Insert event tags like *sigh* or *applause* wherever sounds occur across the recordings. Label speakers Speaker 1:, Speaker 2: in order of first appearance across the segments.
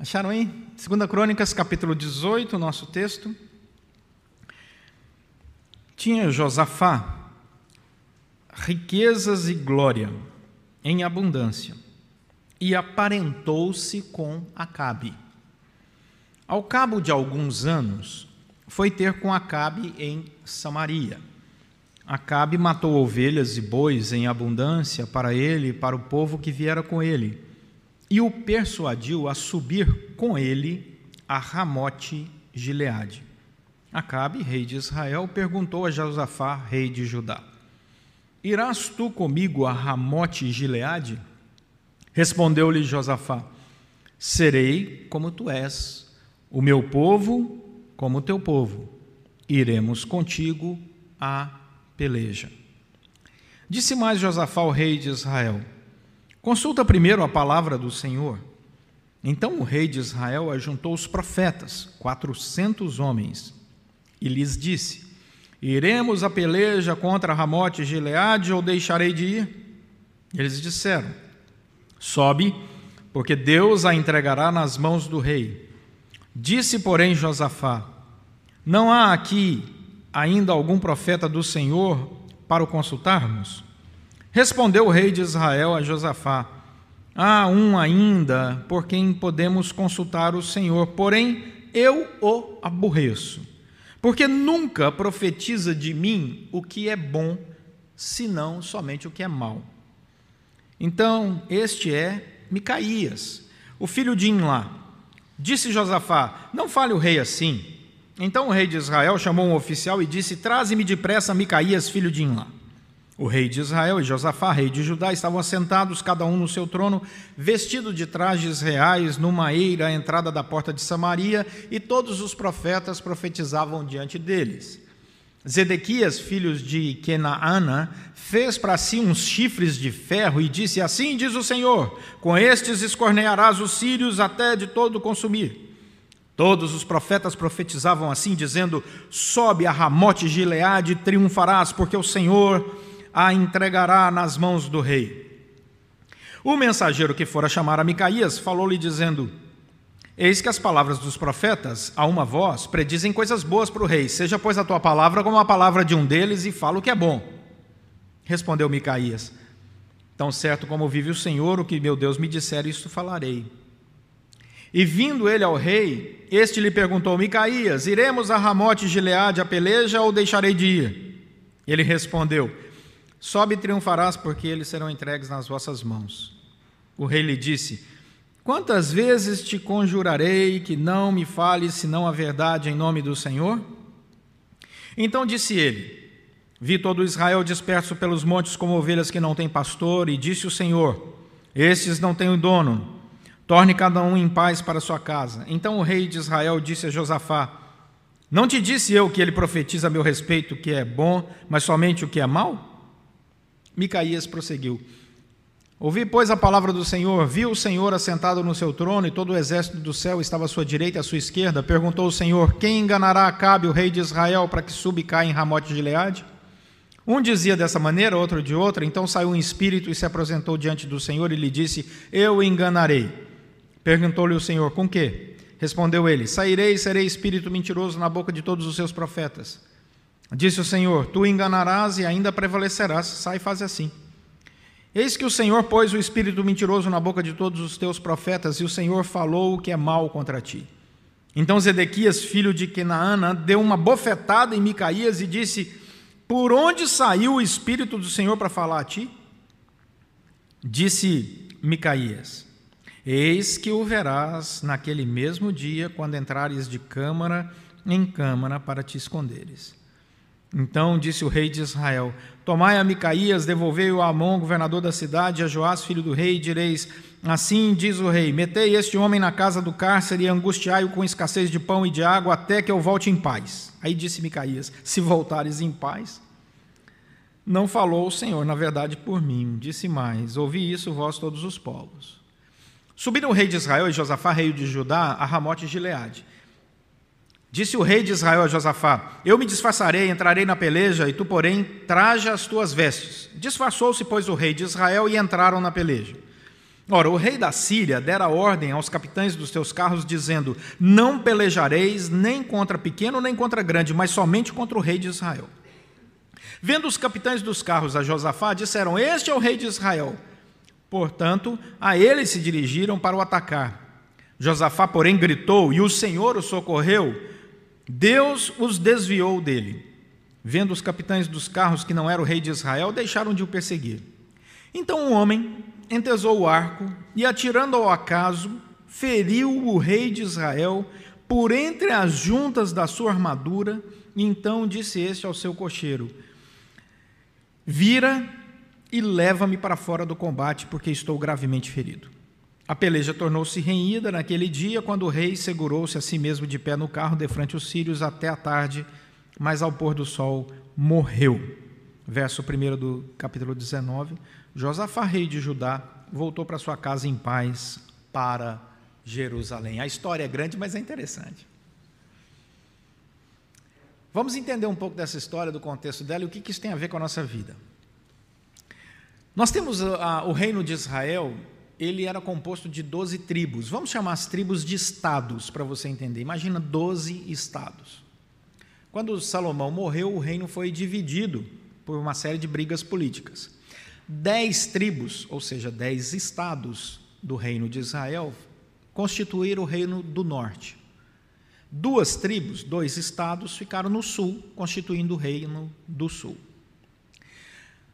Speaker 1: Acharam aí? 2 Crônicas, capítulo 18, nosso texto. Tinha Josafá riquezas e glória em abundância, e aparentou-se com Acabe. Ao cabo de alguns anos, foi ter com Acabe em Samaria. Acabe matou ovelhas e bois em abundância para ele e para o povo que viera com ele, e o persuadiu a subir com ele a Ramote Gileade. Acabe, rei de Israel, perguntou a Josafá, rei de Judá: Irás tu comigo a Ramote Gileade? Respondeu-lhe Josafá: Serei como tu és, o meu povo como o teu povo. Iremos contigo à peleja. Disse mais Josafá ao rei de Israel: Consulta primeiro a palavra do Senhor. Então o rei de Israel ajuntou os profetas, quatrocentos homens, e lhes disse: Iremos à peleja contra Ramote e Gileade ou deixarei de ir? Eles disseram: Sobe, porque Deus a entregará nas mãos do rei. Disse, porém, Josafá: Não há aqui ainda algum profeta do Senhor para o consultarmos? Respondeu o rei de Israel a Josafá: Há um ainda por quem podemos consultar o Senhor, porém eu o aborreço porque nunca profetiza de mim o que é bom, senão somente o que é mal. Então, este é Micaías, o filho de Inlá. Disse Josafá: Não fale o rei assim. Então o rei de Israel chamou um oficial e disse: Traze-me depressa Micaías, filho de Inlá. O rei de Israel e Josafá, rei de Judá, estavam assentados, cada um no seu trono, vestido de trajes reais, numa eira à entrada da porta de Samaria, e todos os profetas profetizavam diante deles. Zedequias, filho de Kenaana, fez para si uns chifres de ferro e disse: Assim diz o Senhor: Com estes escornearás os sírios até de todo consumir. Todos os profetas profetizavam assim, dizendo: Sobe a Ramote Gileade e triunfarás, porque o Senhor a entregará nas mãos do rei. O mensageiro que fora chamar a Micaías falou-lhe dizendo: Eis que as palavras dos profetas, a uma voz, predizem coisas boas para o rei. Seja, pois, a tua palavra como a palavra de um deles e fala o que é bom. Respondeu Micaías: Tão certo como vive o Senhor, o que meu Deus me disser, isto falarei. E vindo ele ao rei, este lhe perguntou: Micaías, iremos a Ramote Gileade a peleja ou deixarei de ir? Ele respondeu: Sobe e triunfarás, porque eles serão entregues nas vossas mãos. O rei lhe disse: Quantas vezes te conjurarei que não me fales senão a verdade em nome do Senhor? Então disse ele: Vi todo Israel disperso pelos montes como ovelhas que não têm pastor, e disse o Senhor: Estes não têm dono, torne cada um em paz para sua casa. Então o rei de Israel disse a Josafá: Não te disse eu que ele profetiza a meu respeito o que é bom, mas somente o que é mal? Micaías prosseguiu: Ouvi, pois, a palavra do Senhor, viu o Senhor assentado no seu trono e todo o exército do céu estava à sua direita e à sua esquerda. Perguntou o Senhor: Quem enganará Acabe, o rei de Israel, para que suba e caia em Ramote de Gileade? Um dizia dessa maneira, outro de outra. Então saiu um espírito e se apresentou diante do Senhor e lhe disse: Eu enganarei. Perguntou-lhe o Senhor: Com que? Respondeu ele: Sairei e serei espírito mentiroso na boca de todos os seus profetas. Disse o Senhor: Tu enganarás e ainda prevalecerás. Sai e faz assim. Eis que o Senhor pôs o espírito mentiroso na boca de todos os teus profetas, e o Senhor falou o que é mal contra ti. Então Zedequias, filho de Kenaana, deu uma bofetada em Micaías e disse: Por onde saiu o espírito do Senhor para falar a ti? Disse Micaías: Eis que o verás naquele mesmo dia, quando entrares de câmara em câmara para te esconderes. Então disse o rei de Israel: Tomai a Micaías, devolvei-o a Amon, governador da cidade, a Joás, filho do rei, e direis: Assim diz o rei: Metei este homem na casa do cárcere e angustiai-o com escassez de pão e de água, até que eu volte em paz. Aí disse Micaías: Se voltares em paz. Não falou o Senhor, na verdade, por mim. Disse mais: Ouvi isso, vós todos os povos. Subiram o rei de Israel e Josafá, rei de Judá, a Ramote de Gileade. Disse o rei de Israel a Josafá: Eu me disfarçarei, entrarei na peleja, e tu, porém, traja as tuas vestes. Disfarçou-se, pois, o rei de Israel e entraram na peleja. Ora, o rei da Síria dera ordem aos capitães dos teus carros, dizendo: Não pelejareis nem contra pequeno nem contra grande, mas somente contra o rei de Israel. Vendo os capitães dos carros a Josafá, disseram: Este é o rei de Israel. Portanto, a ele se dirigiram para o atacar. Josafá, porém, gritou, e o Senhor o socorreu. Deus os desviou dele. Vendo os capitães dos carros que não era o rei de Israel, deixaram de o perseguir. Então um homem entesou o arco e, atirando ao acaso, feriu o rei de Israel por entre as juntas da sua armadura. E então disse este ao seu cocheiro: Vira e leva-me para fora do combate, porque estou gravemente ferido. A peleja tornou-se renhida naquele dia, quando o rei segurou-se a si mesmo de pé no carro defrante os sírios até a tarde, mas ao pôr do sol morreu. Verso 1 do capítulo 19. Josafá, rei de Judá, voltou para sua casa em paz para Jerusalém. A história é grande, mas é interessante. Vamos entender um pouco dessa história, do contexto dela e o que isso tem a ver com a nossa vida. Nós temos a, o reino de Israel, ele era composto de 12 tribos. Vamos chamar as tribos de estados, para você entender. Imagina 12 estados. Quando Salomão morreu, o reino foi dividido por uma série de brigas políticas. Dez tribos, ou seja, dez estados do reino de Israel, constituíram o reino do norte. Duas tribos, dois estados, ficaram no sul, constituindo o reino do sul.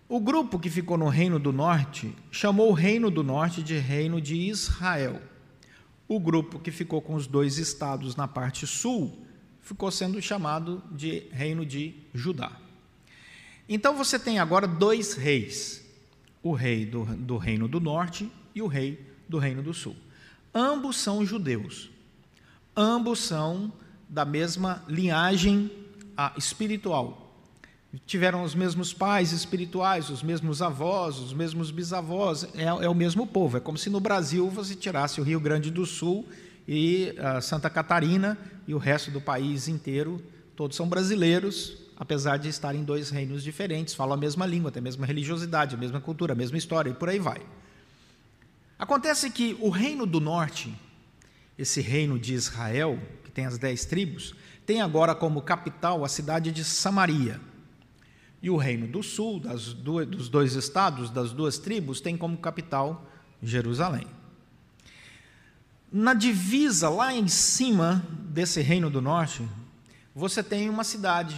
Speaker 1: O grupo que ficou no reino do norte chamou o reino do norte de reino de Israel. O grupo que ficou com os dois estados na parte sul ficou sendo chamado de reino de Judá. Então você tem agora dois reis o rei do, do reino do norte e o rei do reino do sul. Ambos são judeus, ambos são da mesma linhagem ah, espiritual. Tiveram os mesmos pais espirituais, os mesmos avós, os mesmos bisavós, é, é o mesmo povo. É como se no Brasil você tirasse o Rio Grande do Sul e ah, Santa Catarina e o resto do país inteiro, todos são brasileiros, apesar de estarem em dois reinos diferentes, falam a mesma língua, têm a mesma religiosidade, a mesma cultura, a mesma história, e por aí vai. Acontece que o reino do norte, esse reino de Israel, que tem as dez tribos, tem agora como capital a cidade de Samaria. E o reino do sul, duas, dos dois estados, das duas tribos, tem como capital Jerusalém. Na divisa, lá em cima desse reino do norte, você tem uma cidade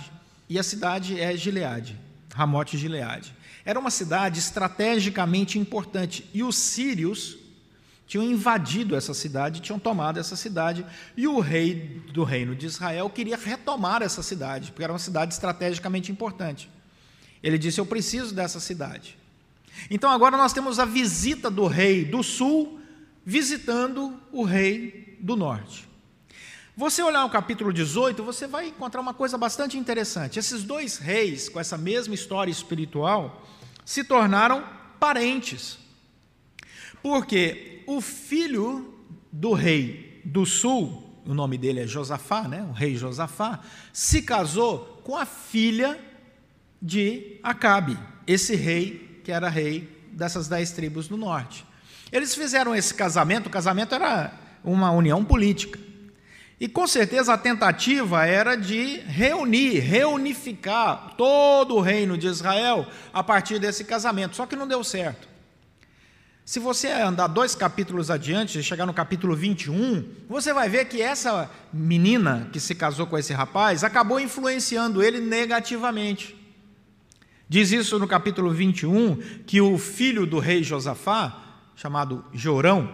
Speaker 1: e a cidade é Gileade, Ramote Gileade. Era uma cidade estrategicamente importante e os sírios tinham invadido essa cidade, tinham tomado essa cidade, e o rei do reino de Israel queria retomar essa cidade, porque era uma cidade estrategicamente importante. Ele disse: Eu preciso dessa cidade. Então agora nós temos a visita do rei do sul visitando o rei do norte. Você olhar o capítulo 18, você vai encontrar uma coisa bastante interessante. Esses dois reis, com essa mesma história espiritual, se tornaram parentes. Porque o filho do rei do sul, o nome dele é Josafá, né? o rei Josafá, se casou com a filha de Acabe, esse rei que era rei dessas dez tribos do norte. Eles fizeram esse casamento, o casamento era uma união política. E com certeza a tentativa era de reunir, reunificar todo o reino de Israel a partir desse casamento, só que não deu certo. Se você andar dois capítulos adiante, chegar no capítulo 21, você vai ver que essa menina que se casou com esse rapaz acabou influenciando ele negativamente. Diz isso no capítulo 21 que o filho do rei Josafá, chamado Jorão,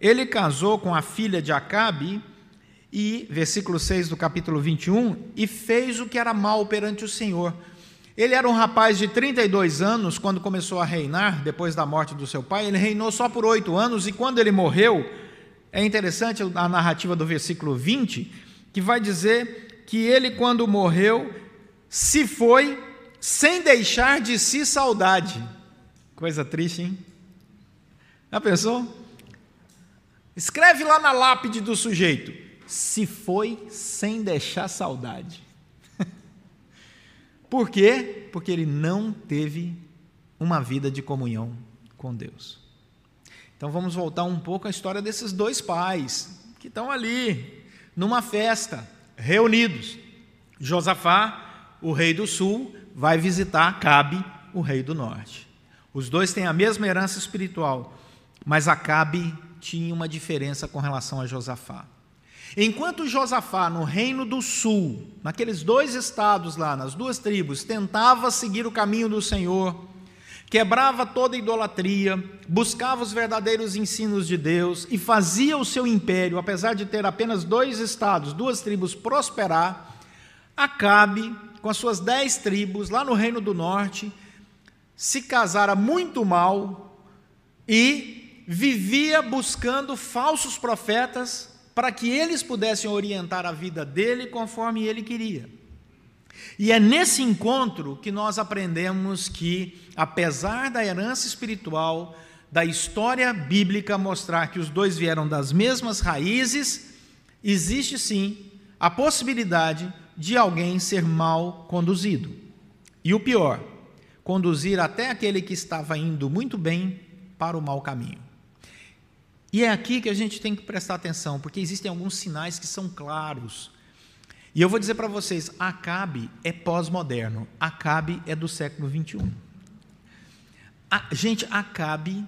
Speaker 1: ele casou com a filha de Acabe e, versículo 6 do capítulo 21, e fez o que era mal perante o Senhor. Ele era um rapaz de 32 anos quando começou a reinar, depois da morte do seu pai. Ele reinou só por oito anos, e quando ele morreu, é interessante a narrativa do versículo 20, que vai dizer que ele, quando morreu, se foi sem deixar de si saudade. Coisa triste, hein? Já pensou? Escreve lá na lápide do sujeito se foi sem deixar saudade. *laughs* Por quê? Porque ele não teve uma vida de comunhão com Deus. Então vamos voltar um pouco à história desses dois pais que estão ali numa festa, reunidos. Josafá, o rei do sul, vai visitar Cabe, o rei do norte. Os dois têm a mesma herança espiritual, mas Acabe tinha uma diferença com relação a Josafá. Enquanto Josafá, no reino do sul, naqueles dois estados lá, nas duas tribos, tentava seguir o caminho do Senhor, quebrava toda idolatria, buscava os verdadeiros ensinos de Deus e fazia o seu império, apesar de ter apenas dois estados, duas tribos, prosperar, Acabe, com as suas dez tribos, lá no reino do norte, se casara muito mal e vivia buscando falsos profetas para que eles pudessem orientar a vida dele conforme ele queria. E é nesse encontro que nós aprendemos que, apesar da herança espiritual, da história bíblica mostrar que os dois vieram das mesmas raízes, existe sim a possibilidade de alguém ser mal conduzido. E o pior, conduzir até aquele que estava indo muito bem para o mau caminho. E é aqui que a gente tem que prestar atenção, porque existem alguns sinais que são claros. E eu vou dizer para vocês: Acabe é pós-moderno, Acabe é do século 21. A, gente, Acabe,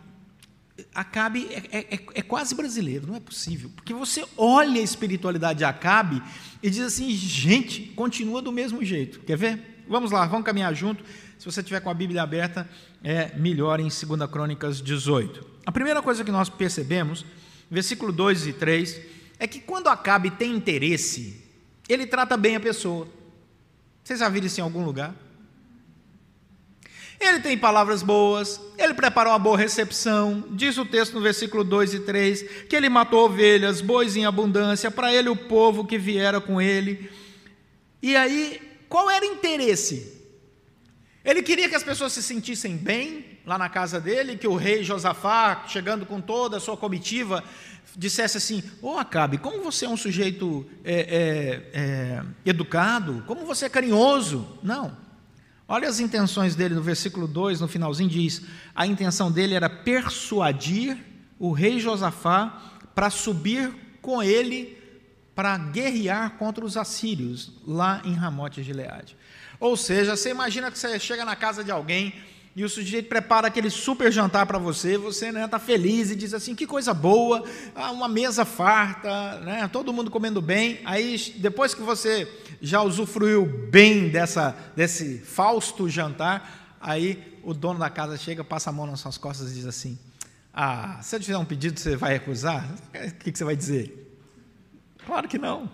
Speaker 1: Acabe é, é, é, é, quase brasileiro, não é possível. Porque você olha a espiritualidade de Acabe e diz assim: gente, continua do mesmo jeito. Quer ver? Vamos lá, vamos caminhar junto. Se você tiver com a Bíblia aberta, é melhor em 2 Crônicas 18. A primeira coisa que nós percebemos, versículo 2 e 3, é que quando Acabe tem interesse, ele trata bem a pessoa. Vocês já viram isso em algum lugar? Ele tem palavras boas, ele preparou uma boa recepção, diz o texto no versículo 2 e 3, que ele matou ovelhas, bois em abundância, para ele o povo que viera com ele. E aí, qual era o interesse? Ele queria que as pessoas se sentissem bem lá na casa dele, que o rei Josafá, chegando com toda a sua comitiva, dissesse assim: Ô oh, Acabe, como você é um sujeito é, é, é, educado, como você é carinhoso. Não. Olha as intenções dele no versículo 2, no finalzinho, diz: a intenção dele era persuadir o rei Josafá para subir com ele para guerrear contra os assírios lá em Ramote Gileade. Ou seja, você imagina que você chega na casa de alguém e o sujeito prepara aquele super jantar para você, você né, tá feliz e diz assim, que coisa boa, ah, uma mesa farta, né, todo mundo comendo bem. Aí, depois que você já usufruiu bem dessa, desse fausto jantar, aí o dono da casa chega, passa a mão nas suas costas e diz assim, ah, se eu te fizer um pedido, você vai recusar? O que, que você vai dizer? Claro que não.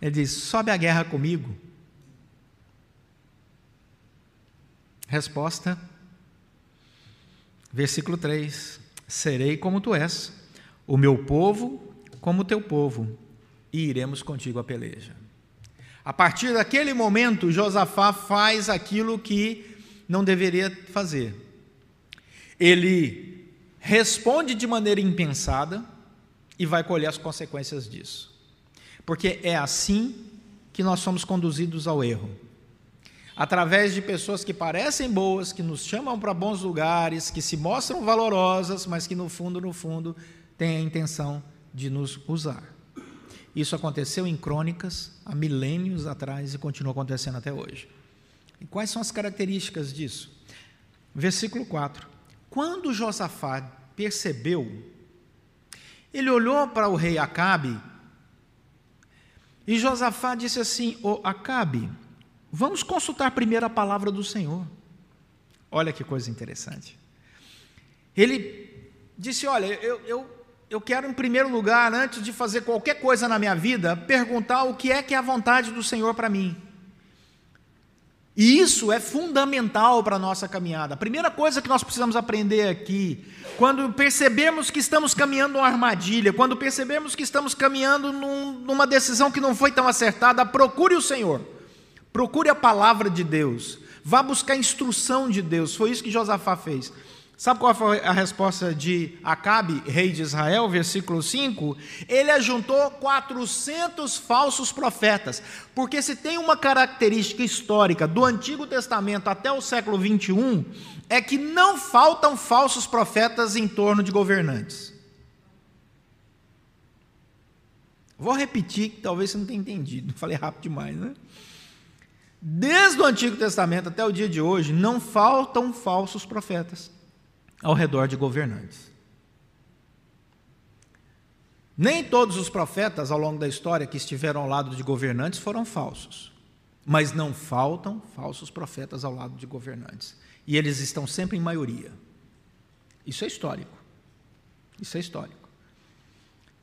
Speaker 1: Ele diz, sobe a guerra comigo. Resposta, versículo 3: Serei como tu és, o meu povo como o teu povo, e iremos contigo a peleja. A partir daquele momento, Josafá faz aquilo que não deveria fazer. Ele responde de maneira impensada e vai colher as consequências disso. Porque é assim que nós somos conduzidos ao erro através de pessoas que parecem boas, que nos chamam para bons lugares, que se mostram valorosas, mas que no fundo, no fundo, têm a intenção de nos usar. Isso aconteceu em crônicas há milênios atrás e continua acontecendo até hoje. E quais são as características disso? Versículo 4. Quando Josafá percebeu, ele olhou para o rei Acabe e Josafá disse assim: "O Acabe, Vamos consultar primeiro a palavra do Senhor. Olha que coisa interessante. Ele disse: Olha, eu, eu, eu quero, em primeiro lugar, antes de fazer qualquer coisa na minha vida, perguntar o que é que é a vontade do Senhor para mim. E isso é fundamental para a nossa caminhada. A primeira coisa que nós precisamos aprender aqui, quando percebemos que estamos caminhando uma armadilha, quando percebemos que estamos caminhando num, numa decisão que não foi tão acertada, procure o Senhor. Procure a palavra de Deus. Vá buscar a instrução de Deus. Foi isso que Josafá fez. Sabe qual foi a resposta de Acabe, rei de Israel, versículo 5? Ele ajuntou 400 falsos profetas, porque se tem uma característica histórica do Antigo Testamento até o século 21, é que não faltam falsos profetas em torno de governantes. Vou repetir, que talvez você não tenha entendido, *laughs* falei rápido demais, né? Desde o Antigo Testamento até o dia de hoje, não faltam falsos profetas ao redor de governantes. Nem todos os profetas ao longo da história que estiveram ao lado de governantes foram falsos, mas não faltam falsos profetas ao lado de governantes. E eles estão sempre em maioria. Isso é histórico. Isso é histórico.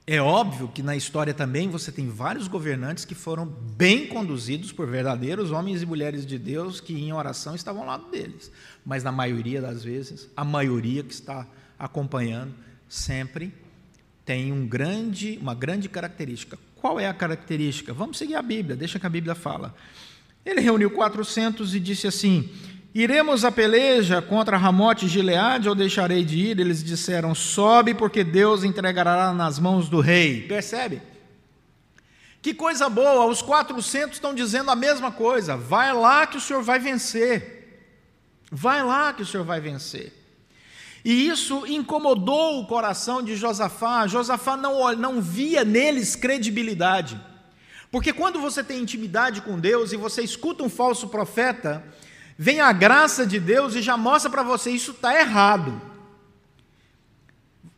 Speaker 1: É óbvio que na história também você tem vários governantes que foram bem conduzidos por verdadeiros homens e mulheres de Deus que em oração estavam ao lado deles. Mas na maioria das vezes, a maioria que está acompanhando sempre tem um grande, uma grande característica. Qual é a característica? Vamos seguir a Bíblia, deixa que a Bíblia fala. Ele reuniu 400 e disse assim: Iremos a peleja contra Ramote e Gileade ou deixarei de ir? Eles disseram: Sobe, porque Deus entregará nas mãos do rei. Percebe? Que coisa boa, os 400 estão dizendo a mesma coisa. Vai lá que o Senhor vai vencer. Vai lá que o Senhor vai vencer. E isso incomodou o coração de Josafá. Josafá não, não via neles credibilidade. Porque quando você tem intimidade com Deus e você escuta um falso profeta, vem a graça de Deus e já mostra para você isso está errado.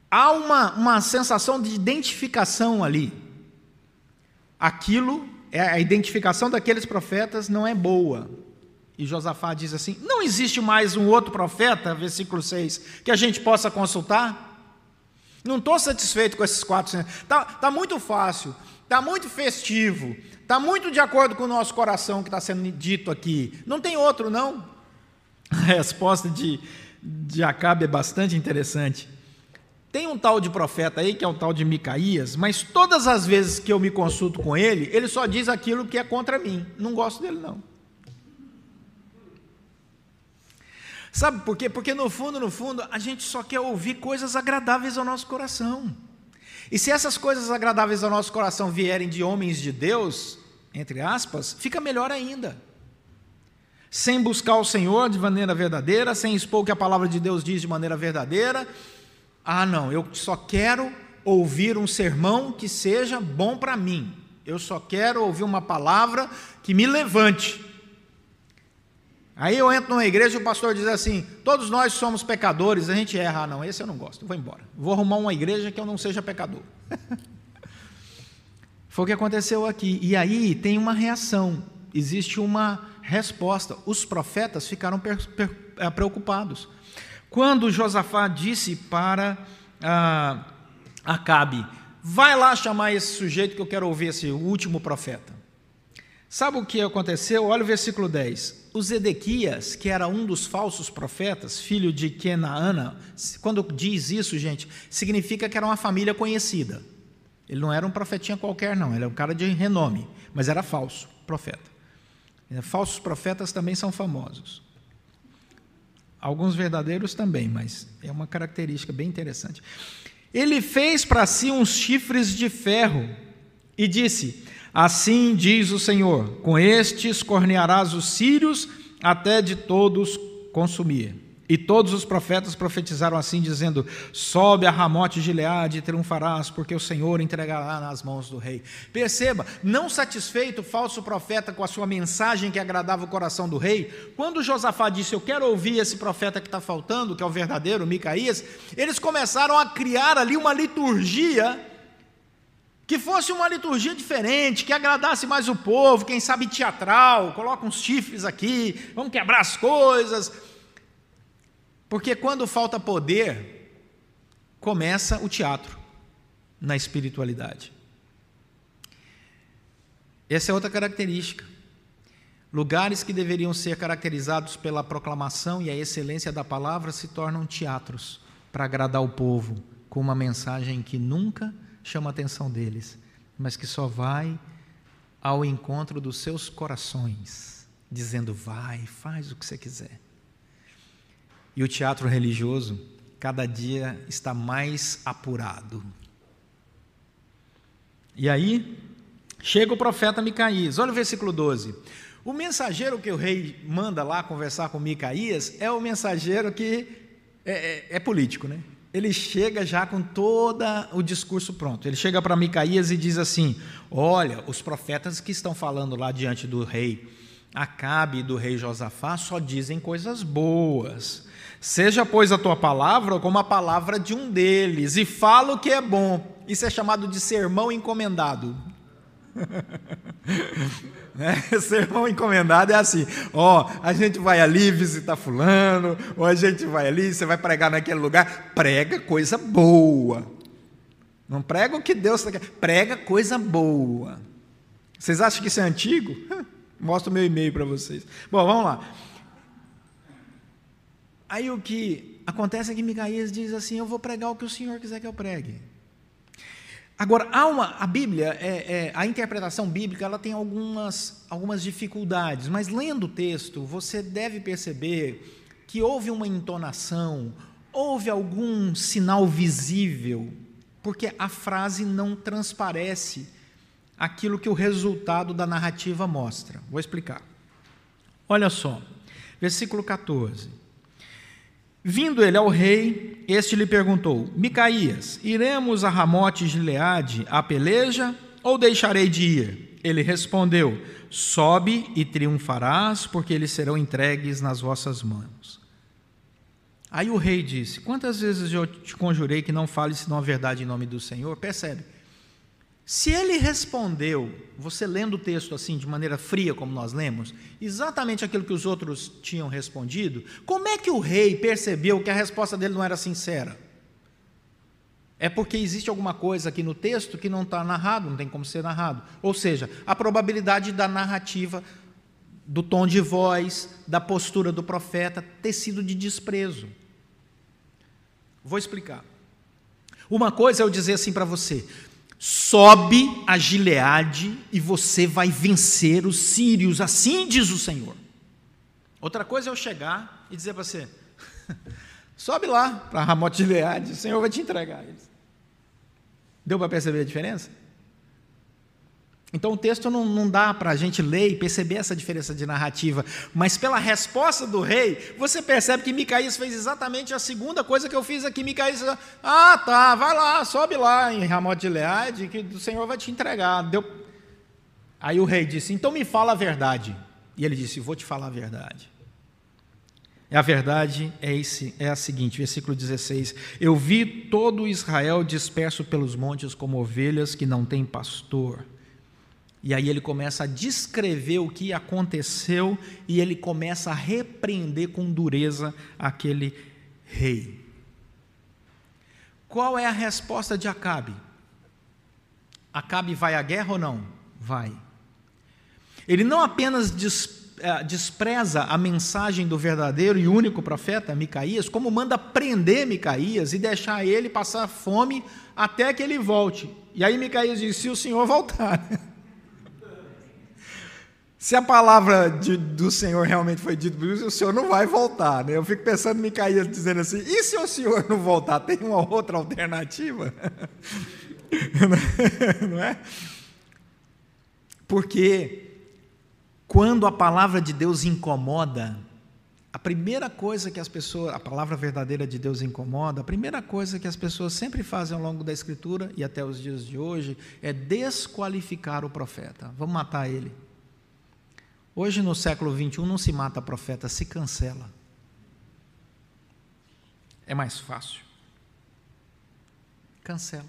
Speaker 1: Há uma, uma sensação de identificação ali. Aquilo, é a identificação daqueles profetas não é boa. E Josafá diz assim: não existe mais um outro profeta, versículo 6, que a gente possa consultar? Não estou satisfeito com esses quatro. Está tá muito fácil, está muito festivo, Está muito de acordo com o nosso coração que está sendo dito aqui. Não tem outro, não? *laughs* A resposta de, de Acabe é bastante interessante. Tem um tal de profeta aí, que é o tal de Micaías, mas todas as vezes que eu me consulto com ele, ele só diz aquilo que é contra mim. Não gosto dele, não. Sabe por quê? Porque no fundo, no fundo, a gente só quer ouvir coisas agradáveis ao nosso coração. E se essas coisas agradáveis ao nosso coração vierem de homens de Deus, entre aspas, fica melhor ainda. Sem buscar o Senhor de maneira verdadeira, sem expor o que a palavra de Deus diz de maneira verdadeira. Ah, não, eu só quero ouvir um sermão que seja bom para mim. Eu só quero ouvir uma palavra que me levante. Aí eu entro numa igreja e o pastor diz assim: todos nós somos pecadores, a gente erra. Ah, não, esse eu não gosto, vou embora. Vou arrumar uma igreja que eu não seja pecador. *laughs* Foi o que aconteceu aqui. E aí tem uma reação, existe uma resposta. Os profetas ficaram eh, preocupados. Quando Josafá disse para ah, Acabe: vai lá chamar esse sujeito que eu quero ouvir, esse último profeta. Sabe o que aconteceu? Olha o versículo 10. O Zedequias, que era um dos falsos profetas, filho de Kenaana, quando diz isso, gente, significa que era uma família conhecida. Ele não era um profetinha qualquer, não, ele era um cara de renome, mas era falso profeta. Falsos profetas também são famosos. Alguns verdadeiros também, mas é uma característica bem interessante. Ele fez para si uns chifres de ferro e disse: Assim diz o Senhor: com estes cornearás os sírios até de todos consumir. E todos os profetas profetizaram assim, dizendo: Sobe a Ramote de Gileade e triunfarás, porque o Senhor entregará nas mãos do rei. Perceba, não satisfeito o falso profeta com a sua mensagem que agradava o coração do rei, quando Josafá disse: Eu quero ouvir esse profeta que está faltando, que é o verdadeiro, Micaías, eles começaram a criar ali uma liturgia que fosse uma liturgia diferente, que agradasse mais o povo, quem sabe teatral, coloca uns chifres aqui, vamos quebrar as coisas. Porque quando falta poder, começa o teatro na espiritualidade. Essa é outra característica. Lugares que deveriam ser caracterizados pela proclamação e a excelência da palavra se tornam teatros para agradar o povo, com uma mensagem que nunca chama a atenção deles, mas que só vai ao encontro dos seus corações, dizendo: vai, faz o que você quiser. E o teatro religioso cada dia está mais apurado. E aí, chega o profeta Micaías. Olha o versículo 12. O mensageiro que o rei manda lá conversar com Micaías é o mensageiro que é, é, é político, né? Ele chega já com todo o discurso pronto. Ele chega para Micaías e diz assim: Olha, os profetas que estão falando lá diante do rei Acabe e do rei Josafá só dizem coisas boas. Seja, pois, a tua palavra como a palavra de um deles, e fala o que é bom. Isso é chamado de sermão encomendado. *laughs* Né? Sermão encomendado é assim: ó, a gente vai ali visitar Fulano, ou a gente vai ali, você vai pregar naquele lugar, prega coisa boa. Não prega o que Deus quer, prega coisa boa. Vocês acham que isso é antigo? Mostro o meu e-mail para vocês. Bom, vamos lá. Aí o que acontece é que Micaías diz assim: Eu vou pregar o que o Senhor quiser que eu pregue. Agora, há uma, a Bíblia, é, é, a interpretação bíblica, ela tem algumas, algumas dificuldades, mas lendo o texto, você deve perceber que houve uma entonação, houve algum sinal visível, porque a frase não transparece aquilo que o resultado da narrativa mostra. Vou explicar. Olha só, versículo 14. Vindo ele ao rei, este lhe perguntou: Micaías, iremos a Ramote Gileade a peleja ou deixarei de ir? Ele respondeu: Sobe e triunfarás, porque eles serão entregues nas vossas mãos. Aí o rei disse: Quantas vezes eu te conjurei que não fales senão a verdade em nome do Senhor? Percebe? Se ele respondeu, você lendo o texto assim de maneira fria, como nós lemos, exatamente aquilo que os outros tinham respondido, como é que o rei percebeu que a resposta dele não era sincera? É porque existe alguma coisa aqui no texto que não está narrado, não tem como ser narrado. Ou seja, a probabilidade da narrativa, do tom de voz, da postura do profeta ter sido de desprezo. Vou explicar. Uma coisa é eu dizer assim para você: sobe a Gileade e você vai vencer os sírios, assim diz o Senhor. Outra coisa é eu chegar e dizer para você: *laughs* sobe lá para Ramote Gileade, o Senhor vai te entregar eles. Deu para perceber a diferença? Então o texto não, não dá para a gente ler e perceber essa diferença de narrativa, mas pela resposta do rei, você percebe que Micaías fez exatamente a segunda coisa que eu fiz aqui. Micaías, ah, tá, vai lá, sobe lá em Ramot de Leade, que o Senhor vai te entregar. Deu... Aí o rei disse, então me fala a verdade. E ele disse, vou te falar a verdade. E a verdade é, esse, é a seguinte, versículo 16: Eu vi todo Israel disperso pelos montes como ovelhas que não têm pastor. E aí ele começa a descrever o que aconteceu e ele começa a repreender com dureza aquele rei. Qual é a resposta de Acabe? Acabe vai à guerra ou não? Vai. Ele não apenas é, despreza a mensagem do verdadeiro e único profeta Micaías, como manda prender Micaías e deixar ele passar fome até que ele volte. E aí Micaías diz: se o senhor voltar. *laughs* Se a palavra de, do Senhor realmente foi dita por isso, o Senhor não vai voltar. Né? Eu fico pensando em Micaías dizendo assim: e se o Senhor não voltar? Tem uma outra alternativa? *laughs* não é? Porque quando a palavra de Deus incomoda, a primeira coisa que as pessoas, a palavra verdadeira de Deus incomoda, a primeira coisa que as pessoas sempre fazem ao longo da Escritura e até os dias de hoje é desqualificar o profeta. Vamos matar ele. Hoje, no século XXI, não se mata profeta, se cancela. É mais fácil. Cancela.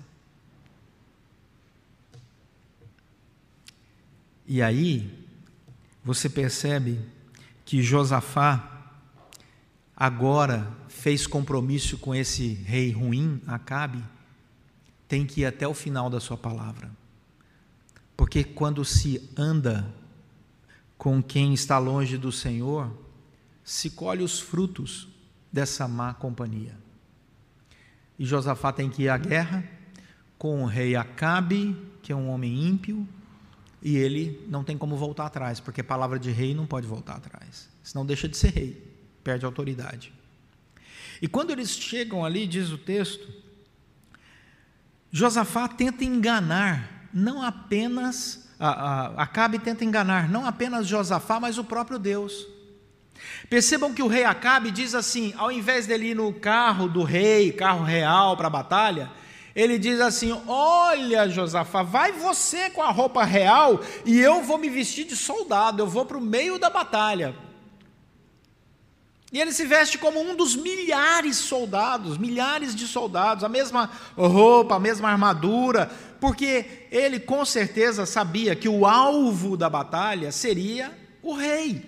Speaker 1: E aí, você percebe que Josafá agora fez compromisso com esse rei ruim, Acabe, tem que ir até o final da sua palavra. Porque quando se anda com quem está longe do Senhor, se colhe os frutos dessa má companhia. E Josafá tem que ir à guerra com o rei Acabe, que é um homem ímpio, e ele não tem como voltar atrás, porque a palavra de rei não pode voltar atrás, senão deixa de ser rei, perde autoridade. E quando eles chegam ali, diz o texto, Josafá tenta enganar, não apenas, Acabe tenta enganar, não apenas Josafá, mas o próprio Deus. Percebam que o rei Acabe diz assim: ao invés dele ir no carro do rei, carro real para a batalha, ele diz assim: Olha, Josafá, vai você com a roupa real e eu vou me vestir de soldado, eu vou para o meio da batalha. E ele se veste como um dos milhares de soldados, milhares de soldados, a mesma roupa, a mesma armadura, porque ele com certeza sabia que o alvo da batalha seria o rei.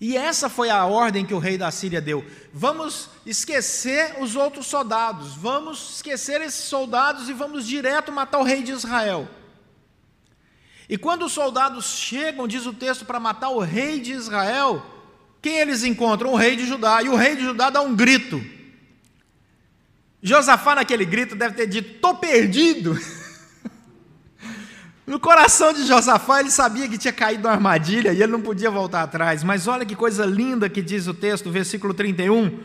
Speaker 1: E essa foi a ordem que o rei da Síria deu. Vamos esquecer os outros soldados, vamos esquecer esses soldados e vamos direto matar o rei de Israel. E quando os soldados chegam, diz o texto, para matar o rei de Israel, quem eles encontram? O rei de Judá. E o rei de Judá dá um grito. Josafá, naquele grito, deve ter dito: Estou perdido. *laughs* No coração de Josafá, ele sabia que tinha caído na armadilha e ele não podia voltar atrás. Mas olha que coisa linda que diz o texto, versículo 31.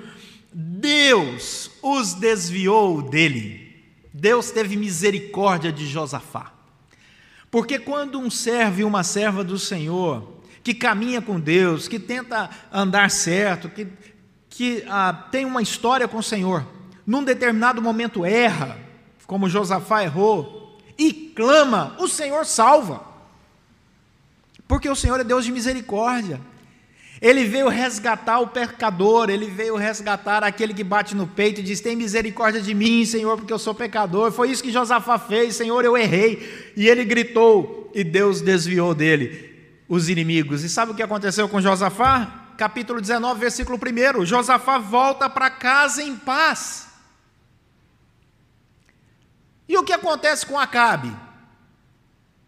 Speaker 1: Deus os desviou dele. Deus teve misericórdia de Josafá. Porque quando um servo e uma serva do Senhor, que caminha com Deus, que tenta andar certo, que, que ah, tem uma história com o Senhor, num determinado momento erra, como Josafá errou, e clama, o Senhor salva. Porque o Senhor é Deus de misericórdia. Ele veio resgatar o pecador, ele veio resgatar aquele que bate no peito e diz: Tem misericórdia de mim, Senhor, porque eu sou pecador. Foi isso que Josafá fez, Senhor, eu errei. E ele gritou, e Deus desviou dele os inimigos. E sabe o que aconteceu com Josafá? Capítulo 19, versículo 1: Josafá volta para casa em paz. E o que acontece com Acabe?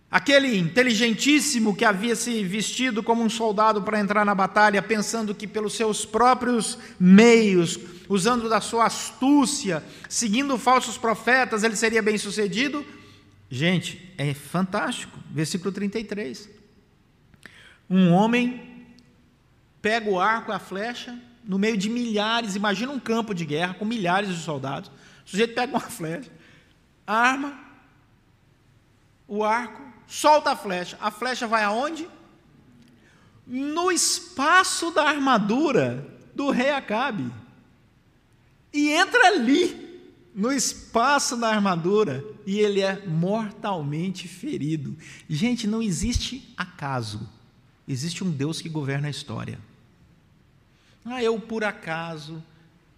Speaker 1: Aquele inteligentíssimo que havia se vestido como um soldado para entrar na batalha, pensando que pelos seus próprios meios, usando da sua astúcia, seguindo falsos profetas, ele seria bem sucedido. Gente, é fantástico. Versículo 33. Um homem pega o arco e a flecha no meio de milhares, imagina um campo de guerra com milhares de soldados. O sujeito pega uma flecha, arma, o arco, solta a flecha. A flecha vai aonde? No espaço da armadura do rei Acabe. E entra ali, no espaço da armadura, e ele é mortalmente ferido. Gente, não existe acaso. Existe um Deus que governa a história. Ah, eu por acaso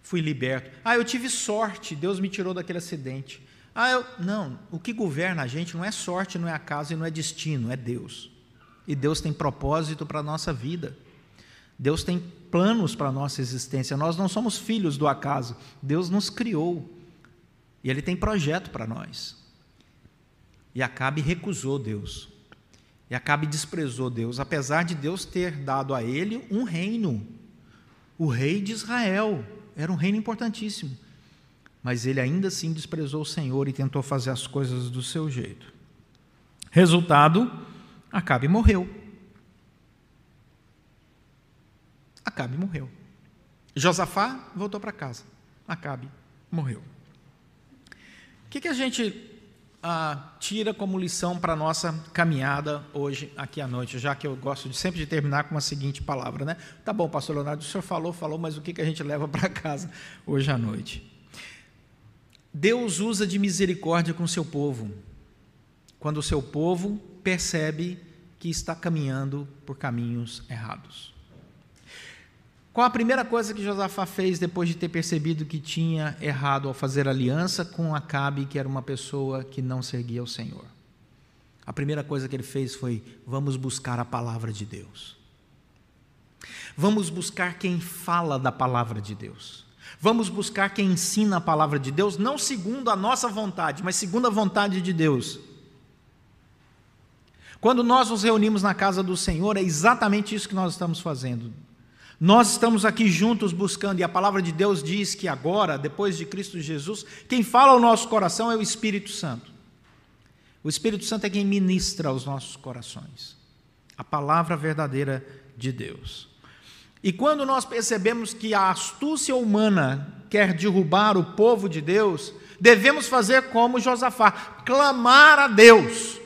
Speaker 1: fui liberto. Ah, eu tive sorte, Deus me tirou daquele acidente. Ah, eu, não, o que governa a gente não é sorte, não é acaso e não é destino, é Deus. E Deus tem propósito para a nossa vida. Deus tem planos para a nossa existência. Nós não somos filhos do acaso. Deus nos criou. E Ele tem projeto para nós. E Acabe recusou Deus. E Acabe desprezou Deus, apesar de Deus ter dado a ele um reino. O rei de Israel. Era um reino importantíssimo mas ele ainda assim desprezou o Senhor e tentou fazer as coisas do seu jeito. Resultado: Acabe morreu. Acabe morreu. Josafá voltou para casa. Acabe morreu. O que, que a gente ah, tira como lição para a nossa caminhada hoje, aqui à noite, já que eu gosto de, sempre de terminar com uma seguinte palavra, né? Tá bom, pastor Leonardo, o senhor falou, falou, mas o que, que a gente leva para casa hoje à noite? Deus usa de misericórdia com o seu povo, quando o seu povo percebe que está caminhando por caminhos errados. Qual a primeira coisa que Josafá fez depois de ter percebido que tinha errado ao fazer aliança com Acabe, que era uma pessoa que não seguia o Senhor? A primeira coisa que ele fez foi: vamos buscar a palavra de Deus. Vamos buscar quem fala da palavra de Deus. Vamos buscar quem ensina a palavra de Deus, não segundo a nossa vontade, mas segundo a vontade de Deus. Quando nós nos reunimos na casa do Senhor, é exatamente isso que nós estamos fazendo. Nós estamos aqui juntos buscando, e a palavra de Deus diz que agora, depois de Cristo Jesus, quem fala ao nosso coração é o Espírito Santo. O Espírito Santo é quem ministra aos nossos corações a palavra verdadeira de Deus. E quando nós percebemos que a astúcia humana quer derrubar o povo de Deus, devemos fazer como Josafá, clamar a Deus.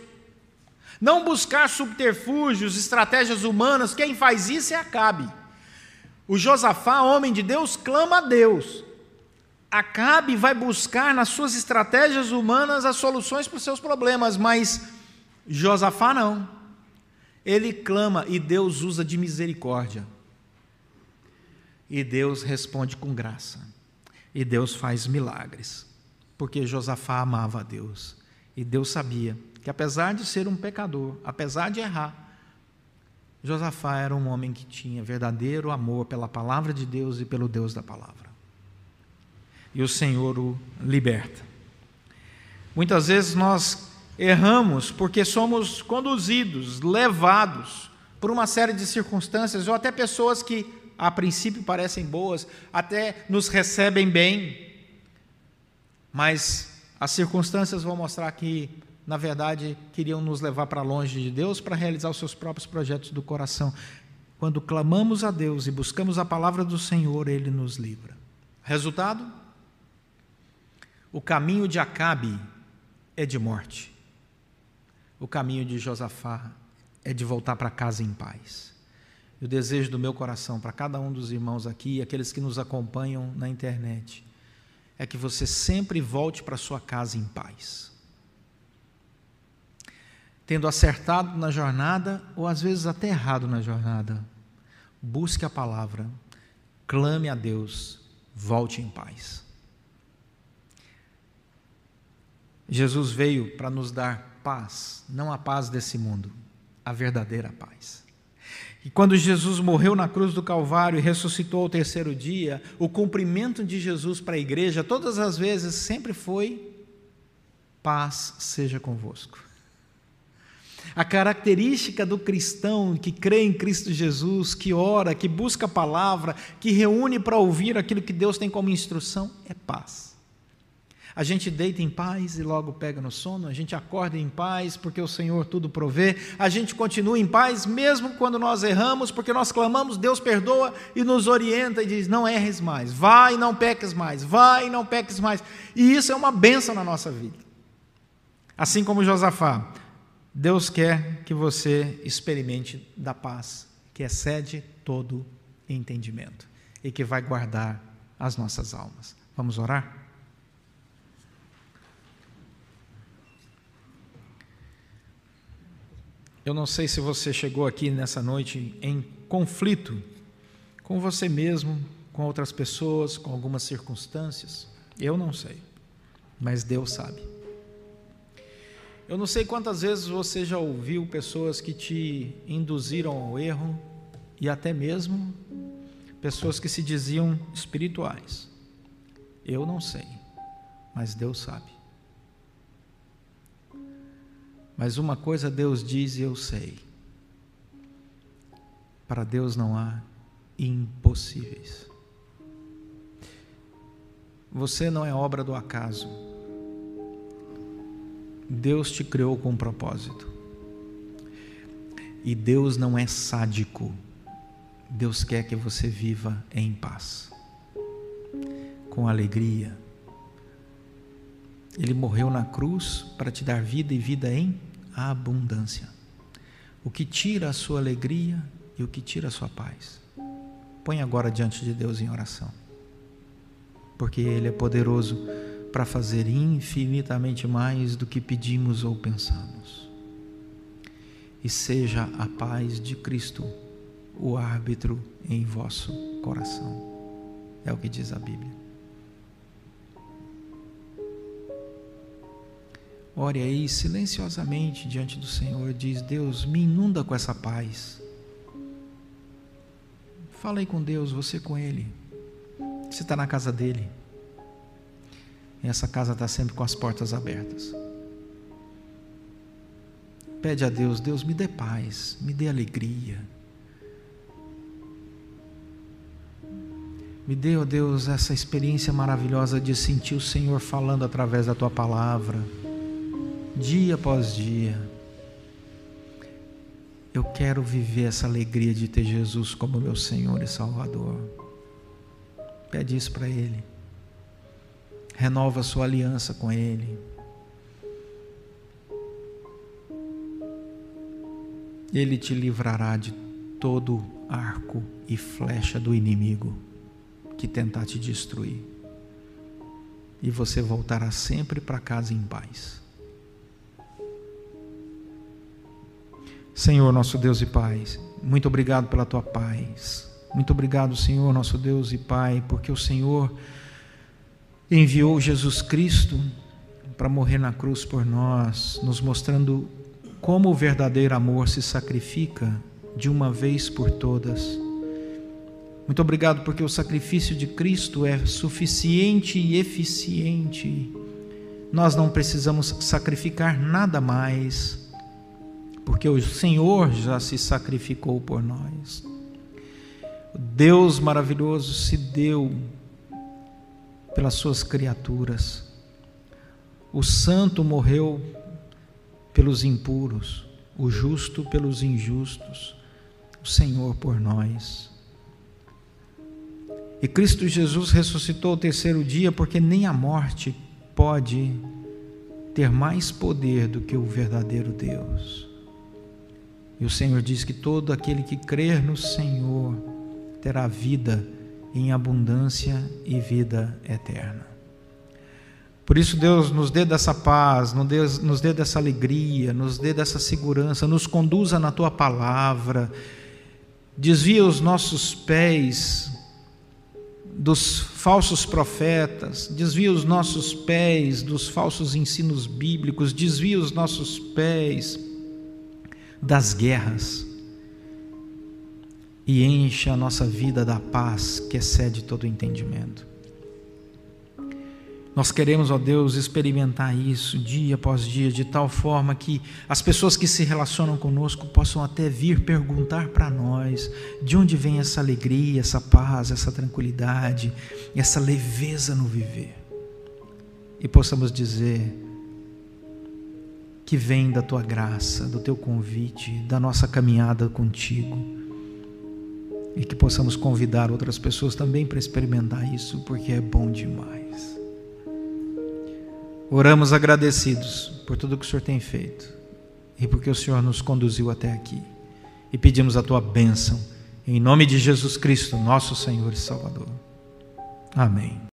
Speaker 1: Não buscar subterfúgios, estratégias humanas, quem faz isso é Acabe. O Josafá, homem de Deus, clama a Deus. Acabe vai buscar nas suas estratégias humanas as soluções para os seus problemas, mas Josafá não. Ele clama e Deus usa de misericórdia. E Deus responde com graça. E Deus faz milagres. Porque Josafá amava a Deus. E Deus sabia que, apesar de ser um pecador, apesar de errar, Josafá era um homem que tinha verdadeiro amor pela palavra de Deus e pelo Deus da palavra. E o Senhor o liberta. Muitas vezes nós erramos porque somos conduzidos, levados por uma série de circunstâncias ou até pessoas que a princípio parecem boas, até nos recebem bem, mas as circunstâncias vão mostrar que, na verdade, queriam nos levar para longe de Deus para realizar os seus próprios projetos do coração. Quando clamamos a Deus e buscamos a palavra do Senhor, Ele nos livra. Resultado? O caminho de Acabe é de morte. O caminho de Josafá é de voltar para casa em paz. E o desejo do meu coração para cada um dos irmãos aqui e aqueles que nos acompanham na internet é que você sempre volte para sua casa em paz. Tendo acertado na jornada, ou às vezes até errado na jornada, busque a palavra, clame a Deus, volte em paz. Jesus veio para nos dar paz, não a paz desse mundo, a verdadeira paz. E quando Jesus morreu na cruz do Calvário e ressuscitou ao terceiro dia, o cumprimento de Jesus para a igreja, todas as vezes, sempre foi: paz seja convosco. A característica do cristão que crê em Cristo Jesus, que ora, que busca a palavra, que reúne para ouvir aquilo que Deus tem como instrução, é paz. A gente deita em paz e logo pega no sono, a gente acorda em paz porque o Senhor tudo provê, a gente continua em paz mesmo quando nós erramos, porque nós clamamos, Deus perdoa e nos orienta e diz: não erres mais, vai e não peques mais, vai e não peques mais. E isso é uma benção na nossa vida. Assim como Josafá, Deus quer que você experimente da paz que excede todo entendimento e que vai guardar as nossas almas. Vamos orar? Eu não sei se você chegou aqui nessa noite em conflito com você mesmo, com outras pessoas, com algumas circunstâncias. Eu não sei, mas Deus sabe. Eu não sei quantas vezes você já ouviu pessoas que te induziram ao erro e até mesmo pessoas que se diziam espirituais. Eu não sei, mas Deus sabe. Mas uma coisa Deus diz e eu sei: para Deus não há impossíveis. Você não é obra do acaso. Deus te criou com um propósito. E Deus não é sádico. Deus quer que você viva em paz, com alegria, ele morreu na cruz para te dar vida e vida em abundância. O que tira a sua alegria e o que tira a sua paz. Põe agora diante de Deus em oração. Porque Ele é poderoso para fazer infinitamente mais do que pedimos ou pensamos. E seja a paz de Cristo o árbitro em vosso coração. É o que diz a Bíblia. Ore aí silenciosamente diante do Senhor, diz: Deus, me inunda com essa paz. Fala aí com Deus, você com Ele. Você está na casa dele. Essa casa está sempre com as portas abertas. Pede a Deus, Deus, me dê paz, me dê alegria. Me dê, ó oh Deus, essa experiência maravilhosa de sentir o Senhor falando através da tua palavra dia após dia. eu quero viver essa alegria de ter Jesus como meu Senhor e Salvador. Pede isso para Ele. Renova sua aliança com Ele. Ele te livrará de todo arco e flecha do inimigo que tentar te destruir. E você voltará sempre para casa em paz. Senhor, nosso Deus e Pai, muito obrigado pela tua paz. Muito obrigado, Senhor, nosso Deus e Pai, porque o Senhor enviou Jesus Cristo para morrer na cruz por nós, nos mostrando como o verdadeiro amor se sacrifica de uma vez por todas. Muito obrigado porque o sacrifício de Cristo é suficiente e eficiente. Nós não precisamos sacrificar nada mais porque o Senhor já se sacrificou por nós. Deus maravilhoso se deu pelas suas criaturas. O santo morreu pelos impuros, o justo pelos injustos, o Senhor por nós. E Cristo Jesus ressuscitou ao terceiro dia, porque nem a morte pode ter mais poder do que o verdadeiro Deus. E o Senhor diz que todo aquele que crer no Senhor terá vida em abundância e vida eterna. Por isso, Deus nos dê dessa paz, nos dê, dessa alegria, nos dê dessa segurança, nos conduza na tua palavra, desvia os nossos pés dos falsos profetas, desvia os nossos pés dos falsos ensinos bíblicos, desvia os nossos pés das guerras e enche a nossa vida da paz que excede todo entendimento. Nós queremos, ó Deus, experimentar isso dia após dia, de tal forma que as pessoas que se relacionam conosco possam até vir perguntar para nós de onde vem essa alegria, essa paz, essa tranquilidade, essa leveza no viver. E possamos dizer: que vem da tua graça, do teu convite, da nossa caminhada contigo. E que possamos convidar outras pessoas também para experimentar isso, porque é bom demais. Oramos agradecidos por tudo que o Senhor tem feito e porque o Senhor nos conduziu até aqui. E pedimos a tua bênção, em nome de Jesus Cristo, nosso Senhor e Salvador. Amém.